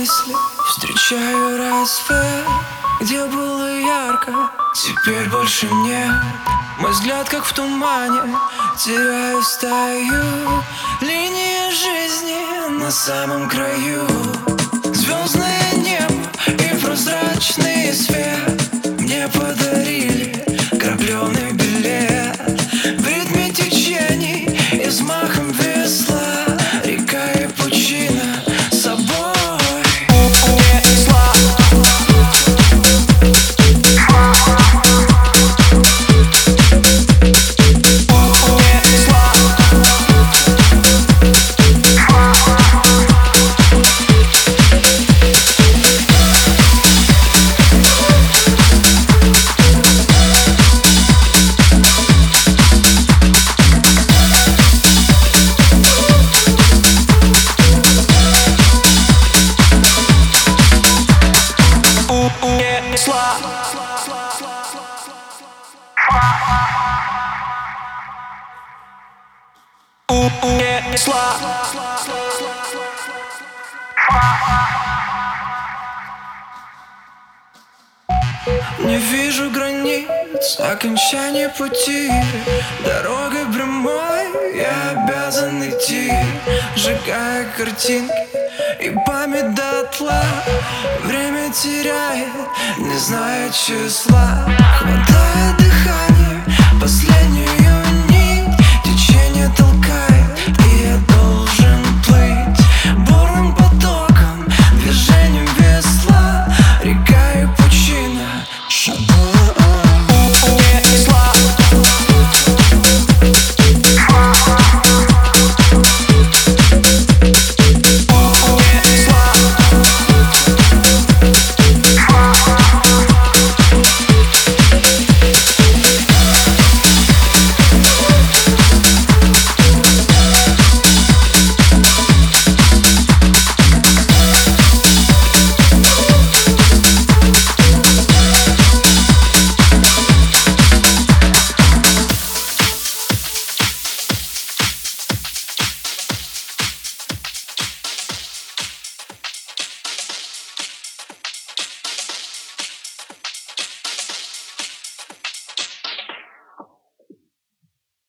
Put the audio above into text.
мысли Встречаю рассвет Где было ярко Теперь больше нет. Мой взгляд как в тумане Теряю, стою Линия жизни на самом краю. Унесла унесла Не вижу границ, окончания пути. Дорогой прямой я обязан идти. Сжигая картинки и память дотла Время теряет, не зная числа. Хватает